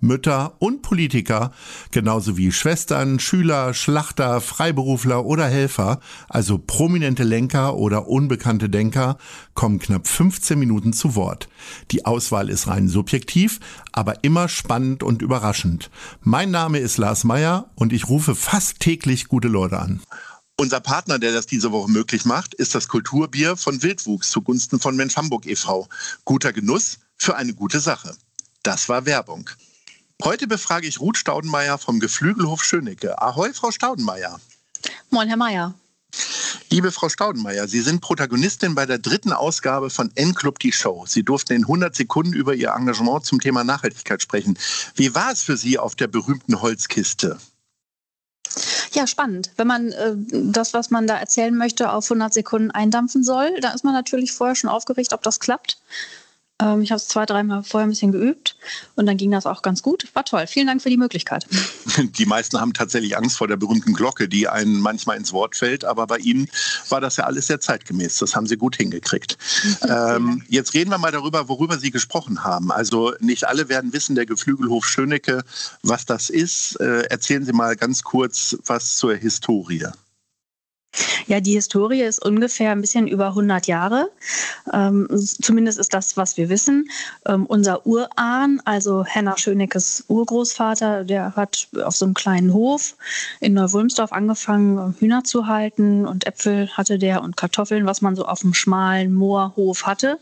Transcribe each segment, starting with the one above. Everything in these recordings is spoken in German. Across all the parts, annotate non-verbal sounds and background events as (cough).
Mütter und Politiker, genauso wie Schwestern, Schüler, Schlachter, Freiberufler oder Helfer, also prominente Lenker oder unbekannte Denker, kommen knapp 15 Minuten zu Wort. Die Auswahl ist rein subjektiv, aber immer spannend und überraschend. Mein Name ist Lars Meyer und ich rufe fast täglich gute Leute an. Unser Partner, der das diese Woche möglich macht, ist das Kulturbier von Wildwuchs zugunsten von Mensch Hamburg e.V. Guter Genuss für eine gute Sache. Das war Werbung. Heute befrage ich Ruth Staudenmeier vom Geflügelhof Schönecke. Ahoi, Frau Staudenmeier. Moin, Herr Meier. Liebe Frau Staudenmeier, Sie sind Protagonistin bei der dritten Ausgabe von N-Club die Show. Sie durften in 100 Sekunden über Ihr Engagement zum Thema Nachhaltigkeit sprechen. Wie war es für Sie auf der berühmten Holzkiste? Ja, spannend. Wenn man äh, das, was man da erzählen möchte, auf 100 Sekunden eindampfen soll, dann ist man natürlich vorher schon aufgeregt, ob das klappt. Ähm, ich habe es zwei, dreimal vorher ein bisschen geübt und dann ging das auch ganz gut. War toll. Vielen Dank für die Möglichkeit. (laughs) Die meisten haben tatsächlich Angst vor der berühmten Glocke, die einen manchmal ins Wort fällt, aber bei Ihnen war das ja alles sehr zeitgemäß. Das haben Sie gut hingekriegt. (laughs) ähm, jetzt reden wir mal darüber, worüber Sie gesprochen haben. Also nicht alle werden wissen, der Geflügelhof Schönecke, was das ist. Äh, erzählen Sie mal ganz kurz was zur Historie. Ja, die Historie ist ungefähr ein bisschen über 100 Jahre. Ähm, zumindest ist das, was wir wissen. Ähm, unser Urahn, also Henna Schöneckes Urgroßvater, der hat auf so einem kleinen Hof in Neuwulmsdorf angefangen, Hühner zu halten und Äpfel hatte der und Kartoffeln, was man so auf dem schmalen Moorhof hatte.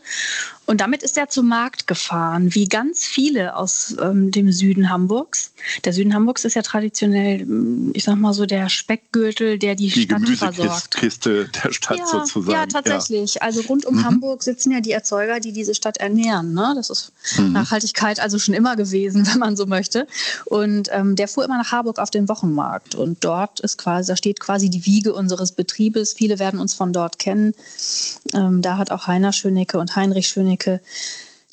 Und damit ist er zum Markt gefahren, wie ganz viele aus ähm, dem Süden Hamburgs. Der Süden Hamburgs ist ja traditionell, mm, ich sag mal so, der Speckgürtel, der die, die Stadt versorgt. Kiste der Stadt ja, sozusagen. Ja, tatsächlich. Ja. Also rund um mhm. Hamburg sitzen ja die Erzeuger, die diese Stadt ernähren. Ne? Das ist mhm. Nachhaltigkeit also schon immer gewesen, (laughs) wenn man so möchte. Und ähm, der fuhr immer nach Harburg auf den Wochenmarkt. Und dort ist quasi, da steht quasi die Wiege unseres Betriebes. Viele werden uns von dort kennen. Ähm, da hat auch Heiner Schönecke und Heinrich Schönecke denke,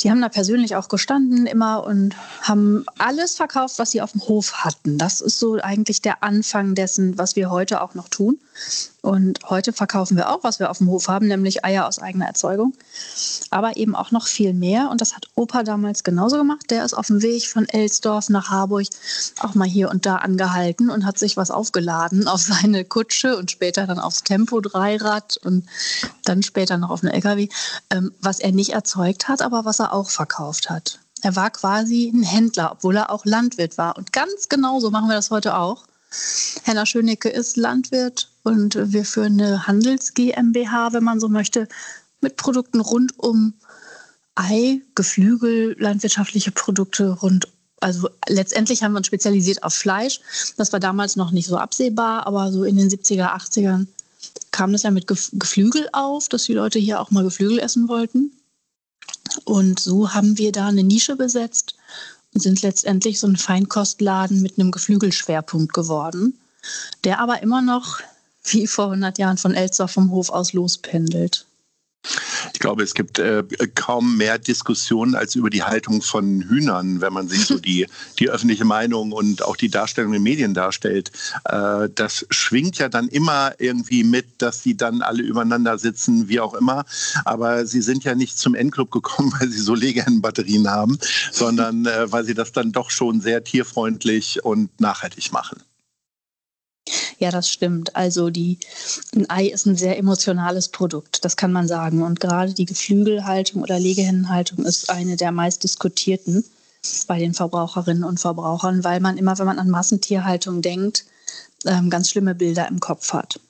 die haben da persönlich auch gestanden immer und haben alles verkauft, was sie auf dem Hof hatten. Das ist so eigentlich der Anfang dessen, was wir heute auch noch tun. Und heute verkaufen wir auch, was wir auf dem Hof haben, nämlich Eier aus eigener Erzeugung. Aber eben auch noch viel mehr. Und das hat Opa damals genauso gemacht. Der ist auf dem Weg von Elsdorf nach Harburg auch mal hier und da angehalten und hat sich was aufgeladen auf seine Kutsche und später dann aufs Tempo-Dreirad und dann später noch auf einen LKW, ähm, was er nicht erzeugt hat, aber was er auch verkauft hat. Er war quasi ein Händler, obwohl er auch Landwirt war. Und ganz genauso machen wir das heute auch. Henna Schönecke ist Landwirt und wir führen eine Handels GmbH, wenn man so möchte, mit Produkten rund um Ei, Geflügel, landwirtschaftliche Produkte rund also letztendlich haben wir uns spezialisiert auf Fleisch. Das war damals noch nicht so absehbar, aber so in den 70er, 80ern kam das ja mit Geflügel auf, dass die Leute hier auch mal Geflügel essen wollten. Und so haben wir da eine Nische besetzt sind letztendlich so ein Feinkostladen mit einem Geflügelschwerpunkt geworden, der aber immer noch wie vor 100 Jahren von Elster vom Hof aus lospendelt. Ich glaube, es gibt äh, kaum mehr Diskussionen als über die Haltung von Hühnern, wenn man sich so (laughs) die, die öffentliche Meinung und auch die Darstellung in den Medien darstellt. Äh, das schwingt ja dann immer irgendwie mit, dass sie dann alle übereinander sitzen, wie auch immer. Aber sie sind ja nicht zum Endclub gekommen, (laughs) weil sie so Legehennenbatterien haben, sondern äh, weil sie das dann doch schon sehr tierfreundlich und nachhaltig machen. Ja, das stimmt. Also die, ein Ei ist ein sehr emotionales Produkt, das kann man sagen. Und gerade die Geflügelhaltung oder Legehennenhaltung ist eine der meist diskutierten bei den Verbraucherinnen und Verbrauchern, weil man immer, wenn man an Massentierhaltung denkt, ähm, ganz schlimme Bilder im Kopf hat.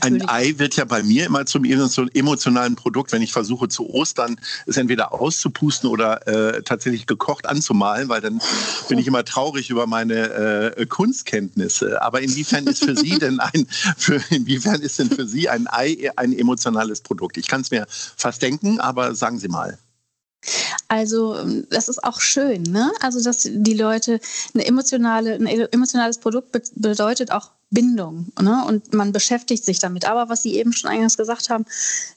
Ein Ei wird ja bei mir immer zum emotionalen Produkt, wenn ich versuche zu Ostern es entweder auszupusten oder äh, tatsächlich gekocht anzumalen, weil dann bin ich immer traurig über meine äh, Kunstkenntnisse. Aber inwiefern ist für Sie (laughs) denn ein, für, inwiefern ist denn für Sie ein Ei ein emotionales Produkt? Ich kann es mir fast denken, aber sagen Sie mal. Also das ist auch schön, ne? Also dass die Leute eine emotionale, ein emotionales Produkt bedeutet auch Bindung. Ne? Und man beschäftigt sich damit. Aber was Sie eben schon eingangs gesagt haben,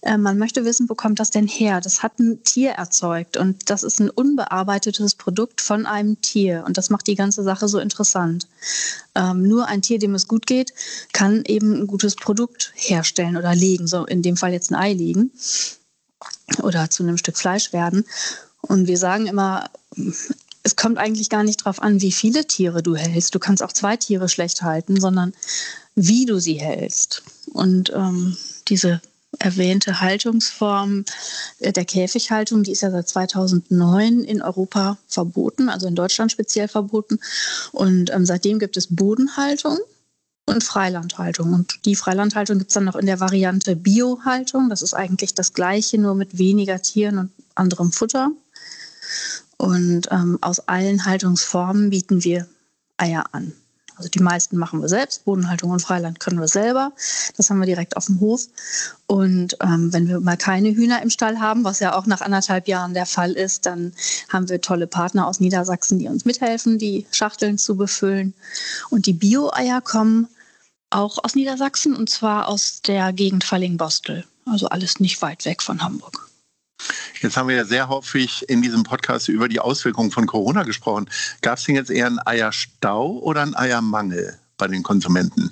äh, man möchte wissen, wo kommt das denn her? Das hat ein Tier erzeugt und das ist ein unbearbeitetes Produkt von einem Tier. Und das macht die ganze Sache so interessant. Ähm, nur ein Tier, dem es gut geht, kann eben ein gutes Produkt herstellen oder legen. So in dem Fall jetzt ein Ei legen oder zu einem Stück Fleisch werden. Und wir sagen immer, es kommt eigentlich gar nicht darauf an, wie viele Tiere du hältst. Du kannst auch zwei Tiere schlecht halten, sondern wie du sie hältst. Und ähm, diese erwähnte Haltungsform äh, der Käfighaltung, die ist ja seit 2009 in Europa verboten, also in Deutschland speziell verboten. Und ähm, seitdem gibt es Bodenhaltung und Freilandhaltung. Und die Freilandhaltung gibt es dann noch in der Variante Biohaltung. Das ist eigentlich das gleiche, nur mit weniger Tieren und anderem Futter. Und ähm, aus allen Haltungsformen bieten wir Eier an. Also die meisten machen wir selbst. Bodenhaltung und Freiland können wir selber. Das haben wir direkt auf dem Hof. Und ähm, wenn wir mal keine Hühner im Stall haben, was ja auch nach anderthalb Jahren der Fall ist, dann haben wir tolle Partner aus Niedersachsen, die uns mithelfen, die Schachteln zu befüllen. Und die Bio-Eier kommen auch aus Niedersachsen und zwar aus der Gegend Falling-Bostel. Also alles nicht weit weg von Hamburg. Jetzt haben wir ja sehr häufig in diesem Podcast über die Auswirkungen von Corona gesprochen. Gab es denn jetzt eher einen Eierstau oder einen Eiermangel bei den Konsumenten?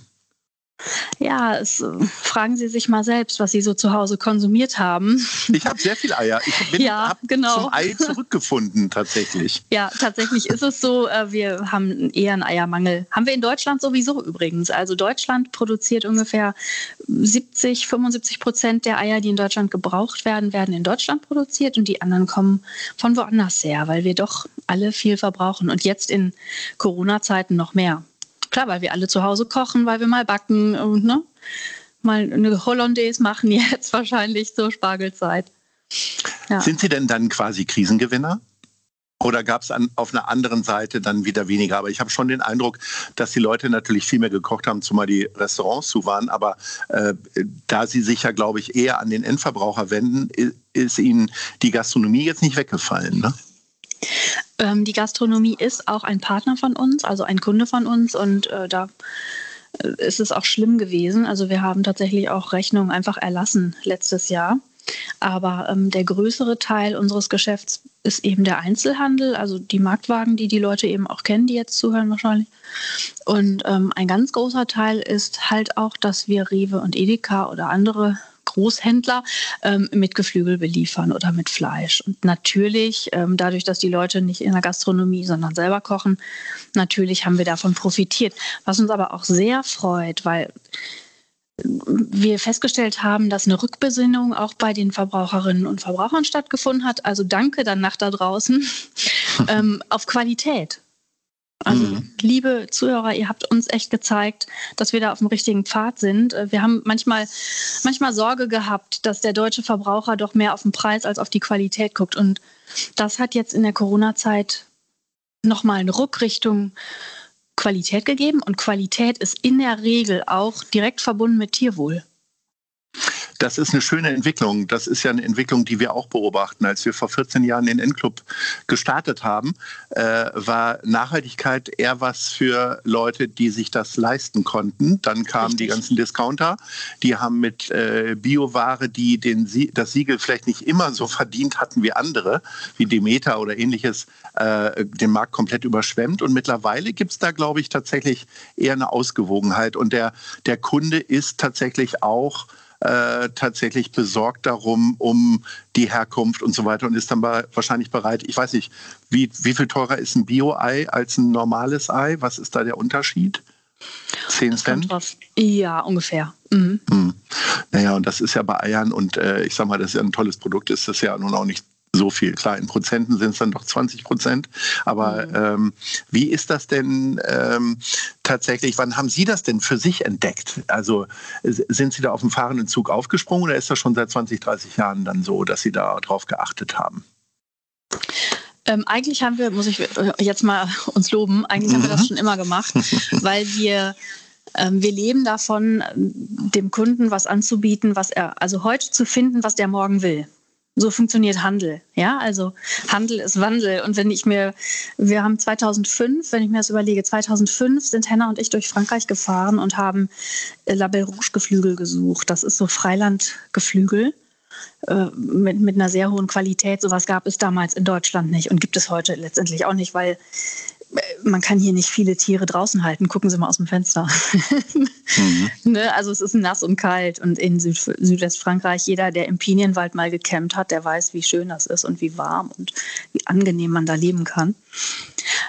Ja, es, äh, fragen Sie sich mal selbst, was Sie so zu Hause konsumiert haben. Ich habe sehr viel Eier. Ich bin ja, genau. zum Ei zurückgefunden tatsächlich. (laughs) Ja, tatsächlich ist es so. Äh, wir haben eher einen Eiermangel. Haben wir in Deutschland sowieso übrigens. Also Deutschland produziert ungefähr 70, 75 Prozent der Eier, die in Deutschland gebraucht werden, werden in Deutschland produziert und die anderen kommen von woanders her, weil wir doch alle viel verbrauchen und jetzt in Corona-Zeiten noch mehr. Klar, weil wir alle zu Hause kochen, weil wir mal backen und ne, mal eine Hollandaise machen jetzt (laughs) wahrscheinlich zur Spargelzeit. Ja. Sind Sie denn dann quasi Krisengewinner? Oder gab es auf einer anderen Seite dann wieder weniger? Aber ich habe schon den Eindruck, dass die Leute natürlich viel mehr gekocht haben, zumal die Restaurants zu waren. Aber äh, da sie sich ja, glaube ich, eher an den Endverbraucher wenden, ist ihnen die Gastronomie jetzt nicht weggefallen. Ne? Ähm, die Gastronomie ist auch ein Partner von uns, also ein Kunde von uns und äh, da äh, ist es auch schlimm gewesen. Also wir haben tatsächlich auch Rechnungen einfach erlassen letztes Jahr. Aber ähm, der größere Teil unseres Geschäfts ist eben der Einzelhandel, also die Marktwagen, die die Leute eben auch kennen, die jetzt zuhören wahrscheinlich. Und ähm, ein ganz großer Teil ist halt auch, dass wir Rewe und Edeka oder andere Großhändler ähm, mit Geflügel beliefern oder mit Fleisch. Und natürlich, ähm, dadurch, dass die Leute nicht in der Gastronomie, sondern selber kochen, natürlich haben wir davon profitiert. Was uns aber auch sehr freut, weil wir festgestellt haben, dass eine Rückbesinnung auch bei den Verbraucherinnen und Verbrauchern stattgefunden hat. Also danke dann nach da draußen (laughs) ähm, auf Qualität. Also, mhm. liebe Zuhörer, ihr habt uns echt gezeigt, dass wir da auf dem richtigen Pfad sind. Äh, wir haben manchmal, manchmal Sorge gehabt, dass der deutsche Verbraucher doch mehr auf den Preis als auf die Qualität guckt. Und das hat jetzt in der Corona-Zeit nochmal eine Rückrichtung Qualität gegeben. Und Qualität ist in der Regel auch direkt verbunden mit Tierwohl. Das ist eine schöne Entwicklung. Das ist ja eine Entwicklung, die wir auch beobachten. Als wir vor 14 Jahren den Endclub gestartet haben, äh, war Nachhaltigkeit eher was für Leute, die sich das leisten konnten. Dann kamen Richtig. die ganzen Discounter, die haben mit äh, Bioware, die den, das Siegel vielleicht nicht immer so (laughs) verdient hatten wie andere, wie Demeter oder ähnliches, äh, den Markt komplett überschwemmt. Und mittlerweile gibt es da, glaube ich, tatsächlich eher eine Ausgewogenheit. Und der, der Kunde ist tatsächlich auch äh, tatsächlich besorgt darum, um die Herkunft und so weiter und ist dann wahrscheinlich bereit. Ich weiß nicht, wie, wie viel teurer ist ein Bio-Ei als ein normales Ei? Was ist da der Unterschied? 10 Cent? Ja, ungefähr. Mhm. Hm. Naja, und das ist ja bei Eiern und äh, ich sag mal, das ist ja ein tolles Produkt, ist das ja nun auch nicht so viel. Klar, in Prozenten sind es dann doch 20 Prozent. Aber mhm. ähm, wie ist das denn ähm, tatsächlich? Wann haben Sie das denn für sich entdeckt? Also sind Sie da auf dem fahrenden Zug aufgesprungen oder ist das schon seit 20, 30 Jahren dann so, dass Sie da drauf geachtet haben? Ähm, eigentlich haben wir, muss ich jetzt mal uns loben, eigentlich mhm. haben wir das mhm. schon immer gemacht, (laughs) weil wir ähm, wir leben davon, dem Kunden was anzubieten, was er, also heute zu finden, was der morgen will. So funktioniert Handel. Ja, also Handel ist Wandel. Und wenn ich mir, wir haben 2005, wenn ich mir das überlege, 2005 sind Henna und ich durch Frankreich gefahren und haben äh, Label Rouge Geflügel gesucht. Das ist so Freilandgeflügel äh, mit, mit einer sehr hohen Qualität. Sowas gab es damals in Deutschland nicht und gibt es heute letztendlich auch nicht, weil man kann hier nicht viele Tiere draußen halten. Gucken Sie mal aus dem Fenster. mhm. (laughs) ne? Also es ist nass und kalt. Und in Süd Südwestfrankreich, jeder, der im Pinienwald mal gecampt hat, der weiß, wie schön das ist und wie warm und wie angenehm man da leben kann.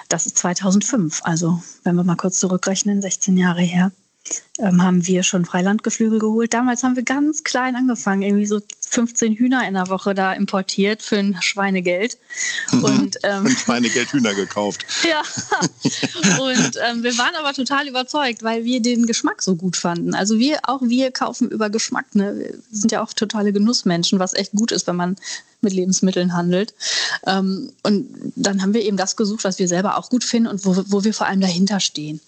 Das ist 2005. Also wenn wir mal kurz zurückrechnen, 16 Jahre her ähm, haben wir schon Freilandgeflügel geholt. Damals haben wir ganz klein angefangen, irgendwie so 15 Hühner in der Woche da importiert für ein Schweinegeld. Mhm. Und, ähm, für ein (laughs) Schweinegeld Hühner gekauft. ja, und ähm, wir waren aber total überzeugt, weil wir den Geschmack so gut fanden. Also wir, auch wir kaufen über Geschmack. Ne? Wir sind ja auch totale Genussmenschen, was echt gut ist, wenn man mit Lebensmitteln handelt. Ähm, und dann haben wir eben das gesucht, was wir selber auch gut finden und wo, wo wir vor allem dahinter stehen.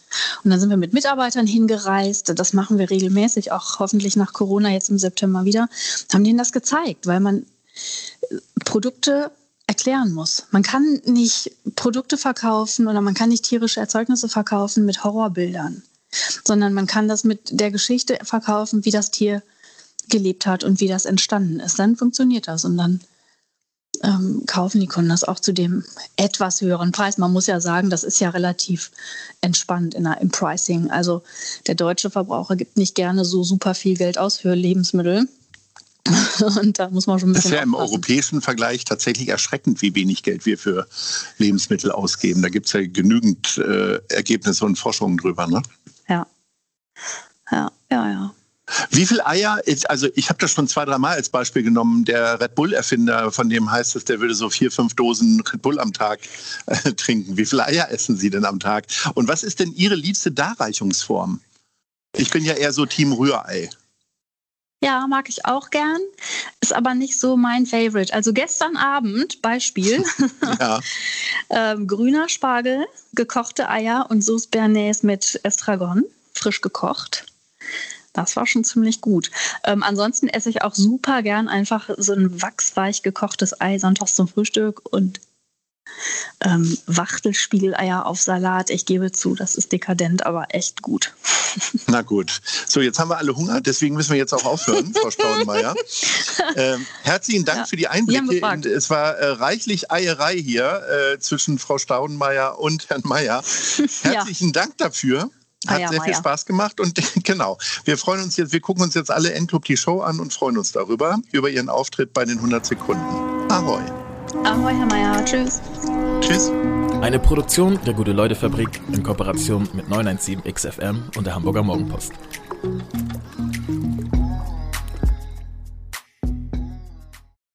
Und dann sind wir mit Mitarbeitern hingereist. Das machen wir regelmäßig, auch hoffentlich nach Corona jetzt im September wieder. Haben denen das gezeigt, weil man äh, Produkte erklären muss. Man kann nicht Produkte verkaufen oder man kann nicht tierische Erzeugnisse verkaufen mit Horrorbildern, sondern man kann das mit der Geschichte verkaufen, wie das Tier gelebt hat und wie das entstanden ist. Dann funktioniert das und dann ähm, kaufen die Kunden das auch zu dem etwas höheren Preis. Man muss ja sagen, das ist ja relativ entspannt in der, im Pricing. Also der deutsche Verbraucher gibt nicht gerne so super viel Geld aus für Lebensmittel. (laughs) Und da muss man schon ein bisschen. Das ist ja im europäischen Vergleich tatsächlich erschreckend, wie wenig Geld wir für Lebensmittel ausgeben. Da gibt es ja genügend äh, Ergebnisse und Forschungen drüber, ne? Ja. Ja, ja, ja. Wie viel Eier, also ich habe das schon zwei, dreimal als Beispiel genommen, der Red Bull-Erfinder, von dem heißt es, der würde so vier, fünf Dosen Red Bull am Tag äh, trinken. Wie viele Eier essen Sie denn am Tag? Und was ist denn Ihre liebste Darreichungsform? Ich bin ja eher so Team Rührei. Ja, mag ich auch gern, ist aber nicht so mein Favorite. Also gestern Abend, Beispiel, (laughs) (laughs) ja. ähm, grüner Spargel, gekochte Eier und Sauce Bernays mit Estragon, frisch gekocht. Das war schon ziemlich gut. Ähm, ansonsten esse ich auch super gern einfach so ein wachsweich gekochtes Ei sonntags zum Frühstück und ähm, Wachtelspiegeleier auf Salat. Ich gebe zu, das ist dekadent, aber echt gut. (laughs) Na gut. So, jetzt haben wir alle Hunger, deswegen müssen wir jetzt auch aufhören, Frau (laughs) Staudenmeier. Ähm, herzlichen Dank ja, für die Einblicke. es war äh, reichlich Eierei hier äh, zwischen Frau Staudenmeier und Herrn Meier. (laughs) Herzlichen ja. Dank dafür. Hat ah ja, sehr viel Spaß gemacht und (laughs) genau, wir freuen uns jetzt, wir gucken uns jetzt alle Endclub die Show an und freuen uns darüber, über Ihren Auftritt bei den 100 Sekunden. Ahoi. Ahoi, Herr Mayer. Tschüss. Tschüss. Eine Produktion der Gute-Leute-Fabrik in Kooperation mit 917 XFM und der Hamburger Morgenpost.